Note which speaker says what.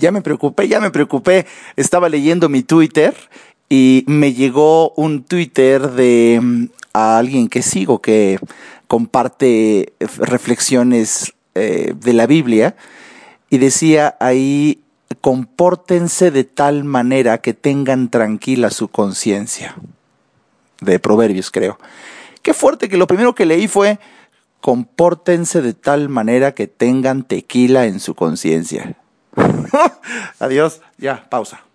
Speaker 1: ya me preocupé, ya me preocupé. Estaba leyendo mi Twitter y me llegó un Twitter de mm, alguien que sigo que comparte reflexiones eh, de la Biblia y decía ahí, compórtense de tal manera que tengan tranquila su conciencia. De Proverbios, creo. Qué fuerte que lo primero que leí fue, compórtense de tal manera que tengan tequila en su conciencia. Adiós, ya, pausa.